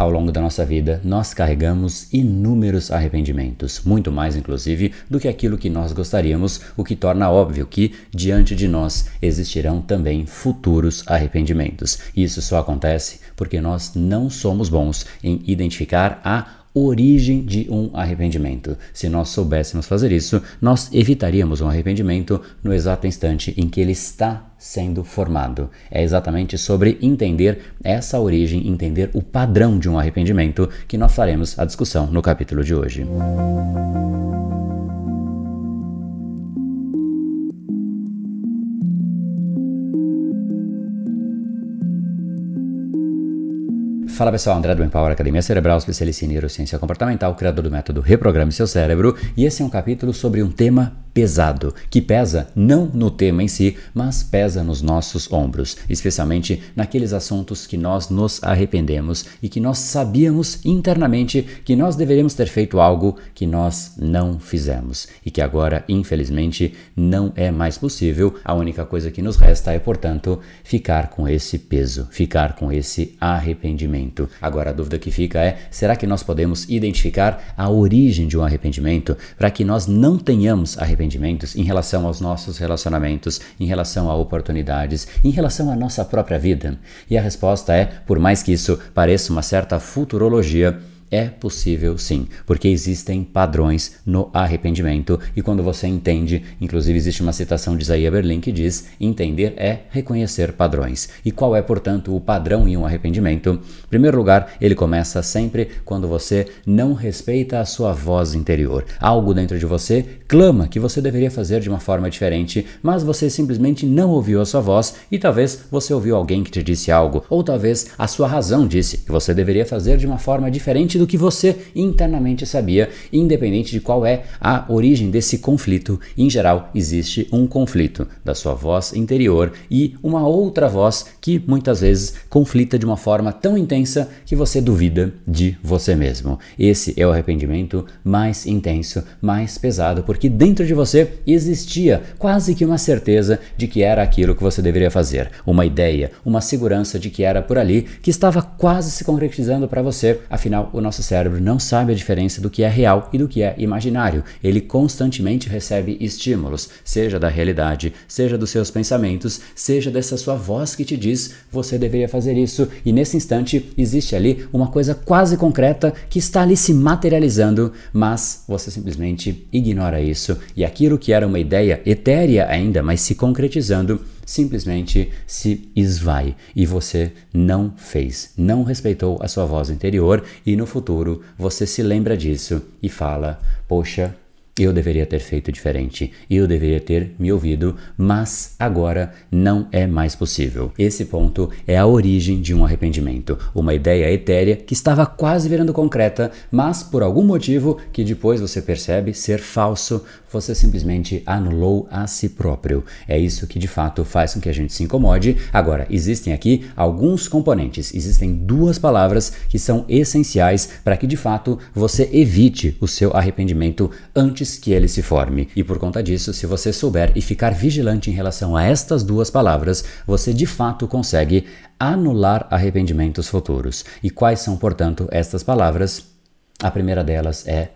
Ao longo da nossa vida, nós carregamos inúmeros arrependimentos, muito mais inclusive do que aquilo que nós gostaríamos, o que torna óbvio que diante de nós existirão também futuros arrependimentos. Isso só acontece porque nós não somos bons em identificar a origem de um arrependimento. Se nós soubéssemos fazer isso, nós evitaríamos um arrependimento no exato instante em que ele está sendo formado. É exatamente sobre entender essa origem, entender o padrão de um arrependimento que nós faremos a discussão no capítulo de hoje. Fala pessoal, André do Empower Academia Cerebral, especialista em neurociência comportamental, criador do método Reprograme Seu Cérebro, e esse é um capítulo sobre um tema pesado, que pesa não no tema em si, mas pesa nos nossos ombros, especialmente naqueles assuntos que nós nos arrependemos e que nós sabíamos internamente que nós deveríamos ter feito algo que nós não fizemos e que agora, infelizmente, não é mais possível. A única coisa que nos resta é, portanto, ficar com esse peso, ficar com esse arrependimento. Agora a dúvida que fica é: será que nós podemos identificar a origem de um arrependimento para que nós não tenhamos arrependimento? arrependimentos em relação aos nossos relacionamentos, em relação a oportunidades, em relação à nossa própria vida? E a resposta é: por mais que isso pareça uma certa futurologia, é possível sim, porque existem padrões no arrependimento e quando você entende, inclusive existe uma citação de Isaiah Berlin que diz: entender é reconhecer padrões. E qual é, portanto, o padrão em um arrependimento? Em primeiro lugar, ele começa sempre quando você não respeita a sua voz interior. Algo dentro de você clama que você deveria fazer de uma forma diferente, mas você simplesmente não ouviu a sua voz e talvez você ouviu alguém que te disse algo, ou talvez a sua razão disse que você deveria fazer de uma forma diferente do que você internamente sabia, independente de qual é a origem desse conflito. Em geral, existe um conflito da sua voz interior e uma outra voz que muitas vezes conflita de uma forma tão intensa que você duvida de você mesmo. Esse é o arrependimento mais intenso, mais pesado, porque dentro de você existia quase que uma certeza de que era aquilo que você deveria fazer, uma ideia, uma segurança de que era por ali que estava quase se concretizando para você. Afinal, o nosso cérebro não sabe a diferença do que é real e do que é imaginário. Ele constantemente recebe estímulos, seja da realidade, seja dos seus pensamentos, seja dessa sua voz que te diz você deveria fazer isso. E nesse instante existe ali uma coisa quase concreta que está ali se materializando, mas você simplesmente ignora isso e aquilo que era uma ideia etérea ainda, mas se concretizando simplesmente se esvai. E você não fez, não respeitou a sua voz interior e no futuro você se lembra disso e fala: Poxa, eu deveria ter feito diferente, eu deveria ter me ouvido, mas agora não é mais possível. Esse ponto é a origem de um arrependimento, uma ideia etérea que estava quase virando concreta, mas por algum motivo que depois você percebe ser falso, você simplesmente anulou a si próprio. É isso que de fato faz com que a gente se incomode. Agora, existem aqui alguns componentes, existem duas palavras que são essenciais para que de fato você evite o seu arrependimento antes que ele se forme. E por conta disso, se você souber e ficar vigilante em relação a estas duas palavras, você de fato consegue anular arrependimentos futuros. E quais são, portanto, estas palavras? A primeira delas é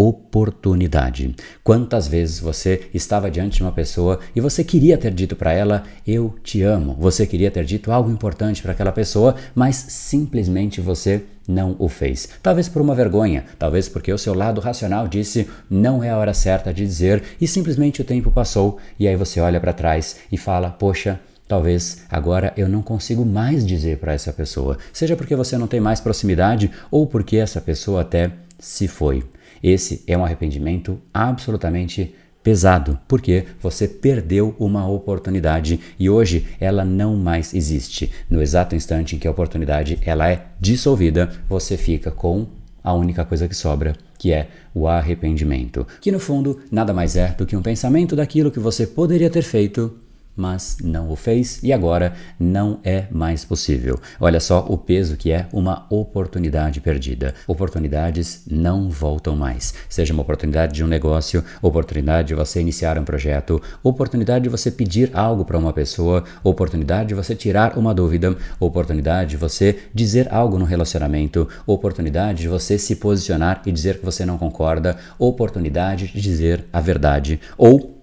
oportunidade. Quantas vezes você estava diante de uma pessoa e você queria ter dito para ela eu te amo, você queria ter dito algo importante para aquela pessoa, mas simplesmente você não o fez. Talvez por uma vergonha, talvez porque o seu lado racional disse não é a hora certa de dizer e simplesmente o tempo passou e aí você olha para trás e fala: "Poxa, Talvez agora eu não consigo mais dizer para essa pessoa, seja porque você não tem mais proximidade ou porque essa pessoa até se foi. Esse é um arrependimento absolutamente pesado, porque você perdeu uma oportunidade e hoje ela não mais existe. No exato instante em que a oportunidade ela é dissolvida, você fica com a única coisa que sobra, que é o arrependimento, que no fundo nada mais é do que um pensamento daquilo que você poderia ter feito, mas não o fez e agora não é mais possível. Olha só o peso que é uma oportunidade perdida. Oportunidades não voltam mais. Seja uma oportunidade de um negócio, oportunidade de você iniciar um projeto, oportunidade de você pedir algo para uma pessoa, oportunidade de você tirar uma dúvida, oportunidade de você dizer algo no relacionamento, oportunidade de você se posicionar e dizer que você não concorda, oportunidade de dizer a verdade ou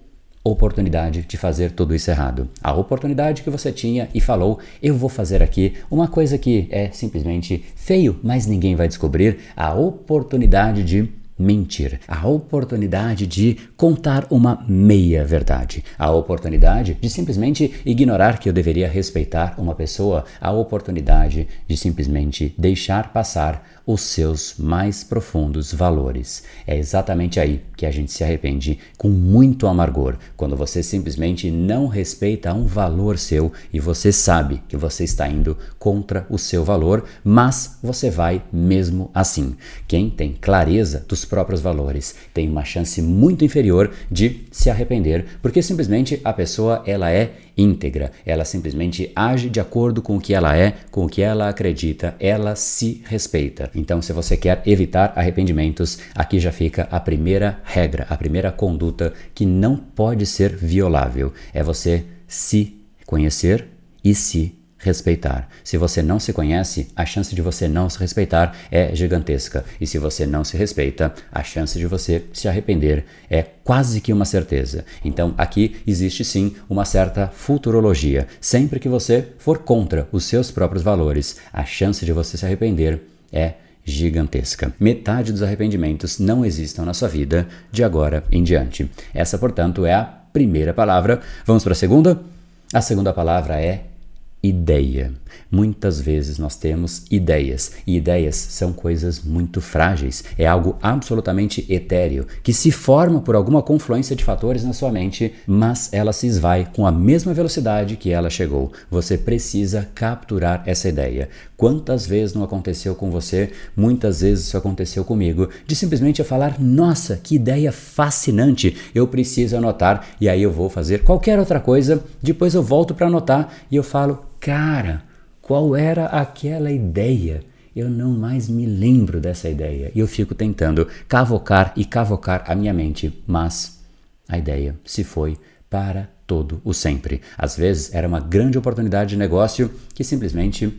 oportunidade de fazer tudo isso errado. A oportunidade que você tinha e falou, eu vou fazer aqui uma coisa que é simplesmente feio, mas ninguém vai descobrir. A oportunidade de mentir, a oportunidade de contar uma meia verdade, a oportunidade de simplesmente ignorar que eu deveria respeitar uma pessoa, a oportunidade de simplesmente deixar passar os seus mais profundos valores. É exatamente aí que a gente se arrepende com muito amargor, quando você simplesmente não respeita um valor seu e você sabe que você está indo contra o seu valor, mas você vai mesmo assim. Quem tem clareza dos próprios valores tem uma chance muito inferior de se arrepender, porque simplesmente a pessoa ela é íntegra. Ela simplesmente age de acordo com o que ela é, com o que ela acredita, ela se respeita. Então, se você quer evitar arrependimentos, aqui já fica a primeira regra, a primeira conduta que não pode ser violável. É você se conhecer e se respeitar. Se você não se conhece, a chance de você não se respeitar é gigantesca. E se você não se respeita, a chance de você se arrepender é quase que uma certeza. Então, aqui existe sim uma certa futurologia. Sempre que você for contra os seus próprios valores, a chance de você se arrepender é gigantesca. Metade dos arrependimentos não existam na sua vida de agora em diante. Essa, portanto, é a primeira palavra. Vamos para a segunda? A segunda palavra é ideia. Muitas vezes nós temos ideias, e ideias são coisas muito frágeis, é algo absolutamente etéreo, que se forma por alguma confluência de fatores na sua mente, mas ela se esvai com a mesma velocidade que ela chegou. Você precisa capturar essa ideia. Quantas vezes não aconteceu com você? Muitas vezes isso aconteceu comigo, de simplesmente eu falar: "Nossa, que ideia fascinante! Eu preciso anotar" e aí eu vou fazer qualquer outra coisa, depois eu volto para anotar e eu falo: "Cara, qual era aquela ideia? Eu não mais me lembro dessa ideia. E eu fico tentando cavocar e cavocar a minha mente, mas a ideia se foi para todo o sempre. Às vezes era uma grande oportunidade de negócio que simplesmente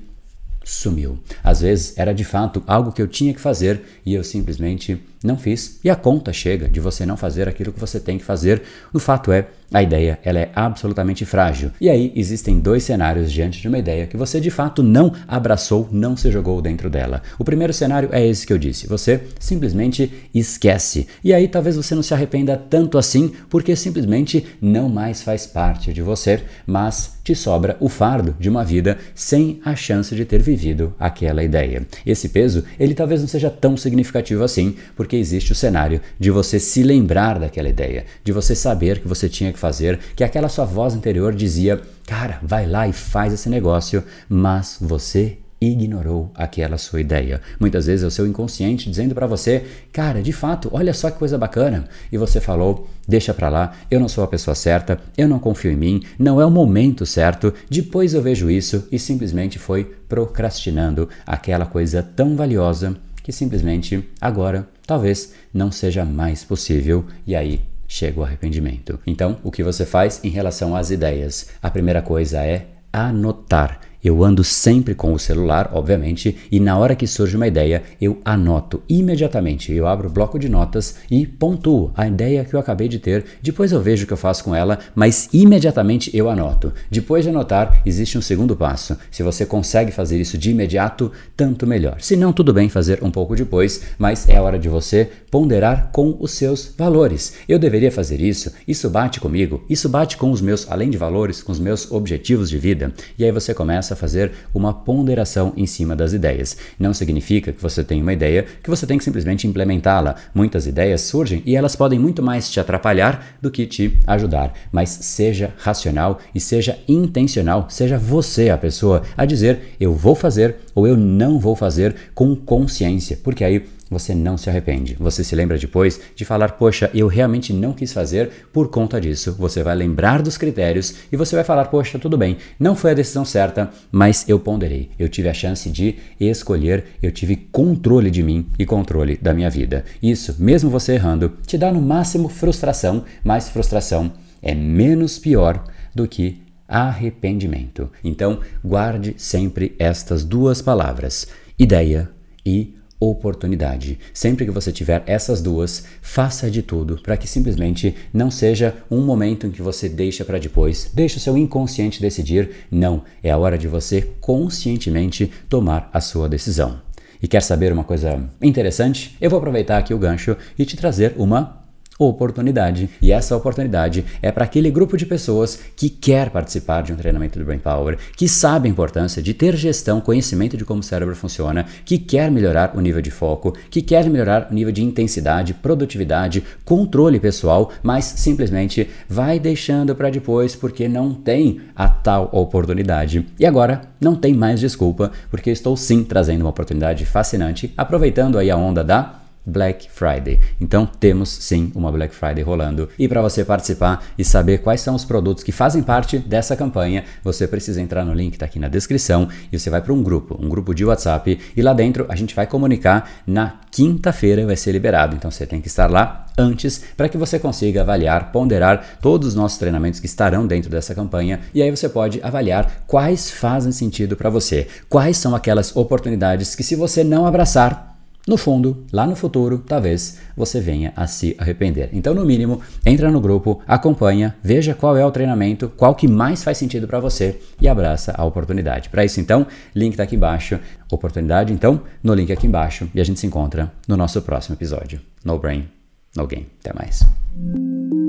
sumiu. Às vezes era de fato algo que eu tinha que fazer e eu simplesmente não fiz. E a conta chega de você não fazer aquilo que você tem que fazer. O fato é a ideia ela é absolutamente frágil. E aí existem dois cenários diante de uma ideia que você de fato não abraçou, não se jogou dentro dela. O primeiro cenário é esse que eu disse. Você simplesmente esquece. E aí talvez você não se arrependa tanto assim, porque simplesmente não mais faz parte de você, mas te sobra o fardo de uma vida sem a chance de ter vivido aquela ideia. Esse peso, ele talvez não seja tão significativo assim, porque existe o cenário de você se lembrar daquela ideia, de você saber que você tinha que que fazer, que aquela sua voz interior dizia: Cara, vai lá e faz esse negócio, mas você ignorou aquela sua ideia. Muitas vezes é o seu inconsciente dizendo para você: "Cara, de fato, olha só que coisa bacana". E você falou: "Deixa para lá, eu não sou a pessoa certa, eu não confio em mim, não é o momento certo, depois eu vejo isso" e simplesmente foi procrastinando aquela coisa tão valiosa que simplesmente agora talvez não seja mais possível e aí chega o arrependimento. Então, o que você faz em relação às ideias? A primeira coisa é anotar. Eu ando sempre com o celular, obviamente, e na hora que surge uma ideia, eu anoto imediatamente. Eu abro o bloco de notas e pontuo a ideia que eu acabei de ter. Depois eu vejo o que eu faço com ela, mas imediatamente eu anoto. Depois de anotar, existe um segundo passo. Se você consegue fazer isso de imediato, tanto melhor. Se não, tudo bem fazer um pouco depois, mas é hora de você ponderar com os seus valores. Eu deveria fazer isso? Isso bate comigo? Isso bate com os meus, além de valores, com os meus objetivos de vida? E aí você começa começa a fazer uma ponderação em cima das ideias. Não significa que você tem uma ideia que você tem que simplesmente implementá-la. Muitas ideias surgem e elas podem muito mais te atrapalhar do que te ajudar. Mas seja racional e seja intencional, seja você a pessoa a dizer eu vou fazer ou eu não vou fazer com consciência, porque aí você não se arrepende. Você se lembra depois de falar, poxa, eu realmente não quis fazer por conta disso. Você vai lembrar dos critérios e você vai falar, poxa, tudo bem, não foi a decisão certa, mas eu ponderei. Eu tive a chance de escolher, eu tive controle de mim e controle da minha vida. Isso, mesmo você errando, te dá no máximo frustração, mas frustração é menos pior do que arrependimento. Então, guarde sempre estas duas palavras: ideia e oportunidade. Sempre que você tiver essas duas, faça de tudo para que simplesmente não seja um momento em que você deixa para depois, deixa o seu inconsciente decidir. Não, é a hora de você conscientemente tomar a sua decisão. E quer saber uma coisa interessante? Eu vou aproveitar aqui o gancho e te trazer uma oportunidade. E essa oportunidade é para aquele grupo de pessoas que quer participar de um treinamento do Brain Power, que sabe a importância de ter gestão, conhecimento de como o cérebro funciona, que quer melhorar o nível de foco, que quer melhorar o nível de intensidade, produtividade, controle pessoal, mas simplesmente vai deixando para depois porque não tem a tal oportunidade. E agora não tem mais desculpa, porque estou sim trazendo uma oportunidade fascinante, aproveitando aí a onda da Black Friday. Então temos sim uma Black Friday rolando. E para você participar e saber quais são os produtos que fazem parte dessa campanha, você precisa entrar no link que está aqui na descrição e você vai para um grupo, um grupo de WhatsApp e lá dentro a gente vai comunicar na quinta-feira vai ser liberado. Então você tem que estar lá antes para que você consiga avaliar, ponderar todos os nossos treinamentos que estarão dentro dessa campanha e aí você pode avaliar quais fazem sentido para você, quais são aquelas oportunidades que se você não abraçar no fundo, lá no futuro, talvez você venha a se arrepender. Então, no mínimo, entra no grupo, acompanha, veja qual é o treinamento, qual que mais faz sentido para você e abraça a oportunidade. Para isso, então, link está aqui embaixo. Oportunidade, então, no link aqui embaixo e a gente se encontra no nosso próximo episódio. No Brain, No Game. Até mais.